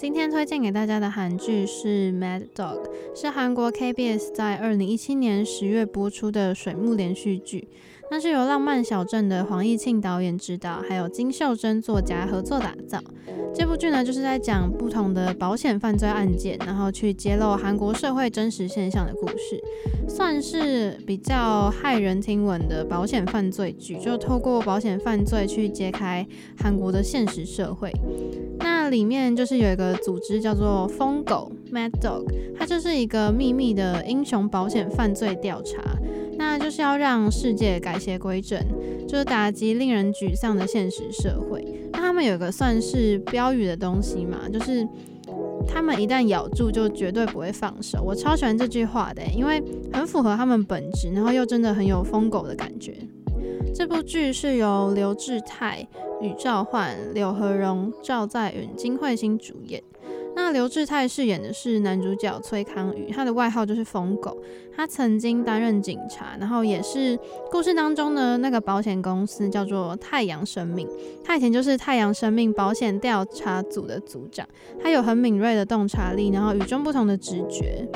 今天推荐给大家的韩剧是《Mad Dog》，是韩国 KBS 在二零一七年十月播出的水木连续剧。那是由《浪漫小镇》的黄义庆导演执导，还有金秀珍作家合作打造。这部剧呢，就是在讲不同的保险犯罪案件，然后去揭露韩国社会真实现象的故事，算是比较骇人听闻的保险犯罪剧，就透过保险犯罪去揭开韩国的现实社会。里面就是有一个组织叫做疯狗 Mad Dog，它就是一个秘密的英雄保险犯罪调查，那就是要让世界改邪归正，就是打击令人沮丧的现实社会。那他们有一个算是标语的东西嘛，就是他们一旦咬住就绝对不会放手。我超喜欢这句话的，因为很符合他们本质，然后又真的很有疯狗的感觉。这部剧是由刘智泰、禹棹焕、柳和荣、赵在允、金惠欣主演。那刘智泰饰演的是男主角崔康宇，他的外号就是疯狗。他曾经担任警察，然后也是故事当中的那个保险公司叫做太阳生命。他以前就是太阳生命保险调查组的组长，他有很敏锐的洞察力，然后与众不同的直觉。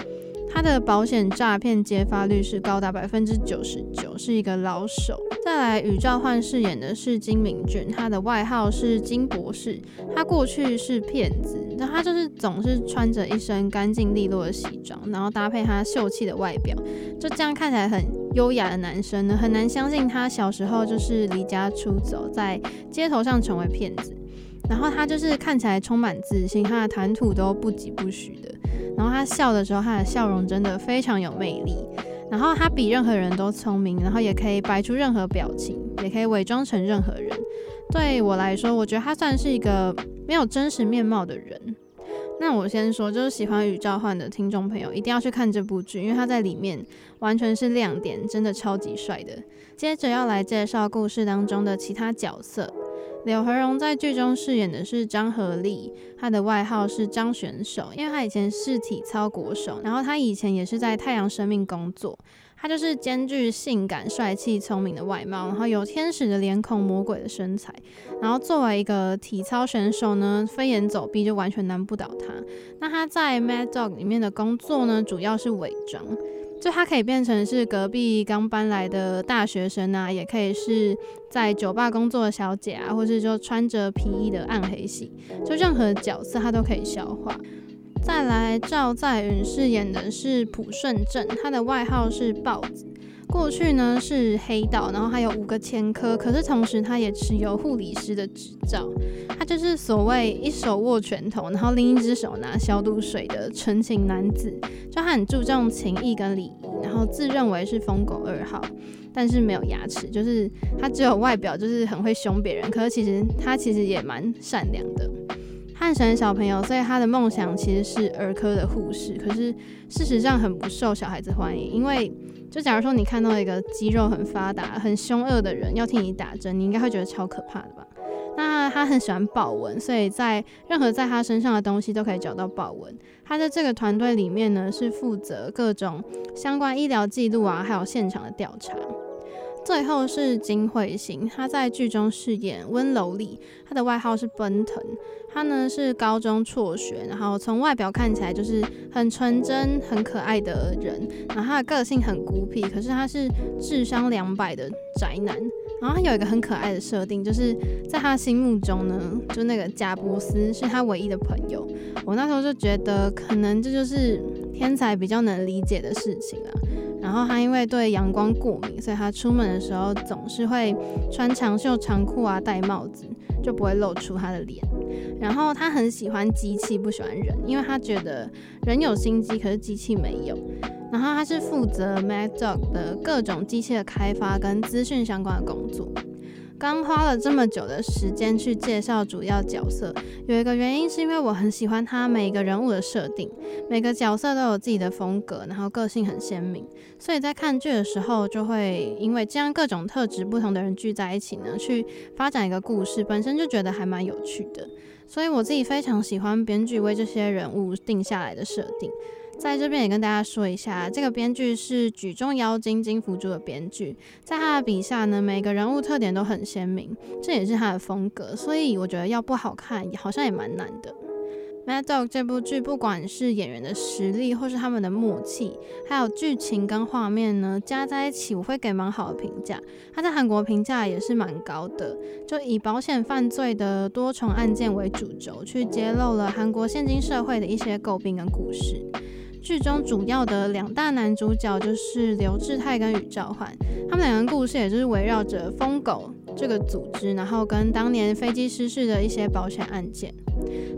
他的保险诈骗揭发率是高达百分之九十九，是一个老手。再来，宇兆焕饰演的是金明俊，他的外号是金博士。他过去是骗子，那他就是总是穿着一身干净利落的西装，然后搭配他秀气的外表，就这样看起来很优雅的男生呢，很难相信他小时候就是离家出走，在街头上成为骗子。然后他就是看起来充满自信，他的谈吐都不疾不徐的。然后他笑的时候，他的笑容真的非常有魅力。然后他比任何人都聪明，然后也可以摆出任何表情，也可以伪装成任何人。对我来说，我觉得他算是一个没有真实面貌的人。那我先说，就是喜欢禹棹焕的听众朋友一定要去看这部剧，因为他在里面完全是亮点，真的超级帅的。接着要来介绍故事当中的其他角色。柳和荣在剧中饰演的是张和力，他的外号是张选手，因为他以前是体操国手，然后他以前也是在太阳生命工作，他就是兼具性感、帅气、聪明的外貌，然后有天使的脸孔、魔鬼的身材，然后作为一个体操选手呢，飞檐走壁就完全难不倒他。那他在 Mad Dog 里面的工作呢，主要是伪装。就他可以变成是隔壁刚搬来的大学生啊，也可以是在酒吧工作的小姐啊，或是就穿着皮衣的暗黑系，就任何角色他都可以消化。再来，赵在允饰演的是朴顺正，他的外号是豹子。过去呢是黑道，然后还有五个前科，可是同时他也持有护理师的执照。他就是所谓一手握拳头，然后另一只手拿消毒水的纯情男子。就他很注重情义跟礼仪，然后自认为是疯狗二号，但是没有牙齿，就是他只有外表，就是很会凶别人。可是其实他其实也蛮善良的。汉神小朋友，所以他的梦想其实是儿科的护士，可是事实上很不受小孩子欢迎，因为。就假如说你看到一个肌肉很发达、很凶恶的人要替你打针，你应该会觉得超可怕的吧？那他很喜欢豹纹，所以在任何在他身上的东西都可以找到豹纹。他在这个团队里面呢，是负责各种相关医疗记录啊，还有现场的调查。最后是金惠欣，他在剧中饰演温柔丽，他的外号是奔腾。他呢是高中辍学，然后从外表看起来就是很纯真、很可爱的人。然后他的个性很孤僻，可是他是智商两百的宅男。然后他有一个很可爱的设定，就是在他心目中呢，就那个贾伯斯是他唯一的朋友。我那时候就觉得，可能这就是天才比较能理解的事情啊。然后他因为对阳光过敏，所以他出门的时候总是会穿长袖长裤啊，戴帽子，就不会露出他的脸。然后他很喜欢机器，不喜欢人，因为他觉得人有心机，可是机器没有。然后他是负责 Mad Dog 的各种机器的开发跟资讯相关的工作。刚花了这么久的时间去介绍主要角色，有一个原因是因为我很喜欢他每个人物的设定，每个角色都有自己的风格，然后个性很鲜明，所以在看剧的时候就会因为这样各种特质不同的人聚在一起呢，去发展一个故事，本身就觉得还蛮有趣的，所以我自己非常喜欢编剧为这些人物定下来的设定。在这边也跟大家说一下，这个编剧是举重妖精金福珠的编剧，在他的笔下呢，每个人物特点都很鲜明，这也是他的风格，所以我觉得要不好看，好像也蛮难的。Mad Dog 这部剧不管是演员的实力，或是他们的默契，还有剧情跟画面呢，加在一起，我会给蛮好的评价。它在韩国评价也是蛮高的，就以保险犯罪的多重案件为主轴，去揭露了韩国现今社会的一些诟病跟故事。剧中主要的两大男主角就是刘志泰跟宇兆焕，他们两个故事也就是围绕着疯狗这个组织，然后跟当年飞机失事的一些保险案件。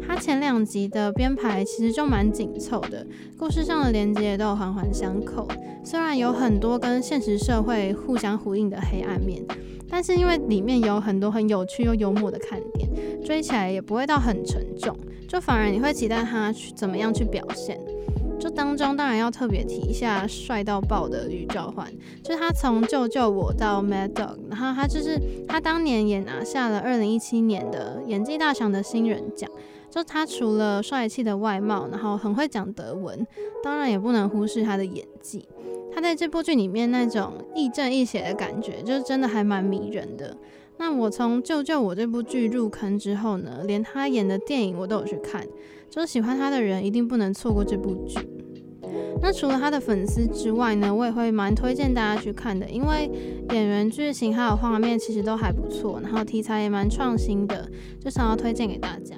他前两集的编排其实就蛮紧凑的，故事上的连接也都有环环相扣。虽然有很多跟现实社会互相呼应的黑暗面，但是因为里面有很多很有趣又幽默的看点，追起来也不会到很沉重，就反而你会期待他去怎么样去表现。就当中当然要特别提一下帅到爆的禹棹焕，就是他从救救我到 Mad Dog，然后他就是他当年也拿下了二零一七年的演技大赏的新人奖。就他除了帅气的外貌，然后很会讲德文，当然也不能忽视他的演技。他在这部剧里面那种亦正亦邪的感觉，就是真的还蛮迷人的。那我从救救我这部剧入坑之后呢，连他演的电影我都有去看。就是喜欢他的人一定不能错过这部剧。那除了他的粉丝之外呢，我也会蛮推荐大家去看的，因为演员、剧情还有画面其实都还不错，然后题材也蛮创新的，就想要推荐给大家。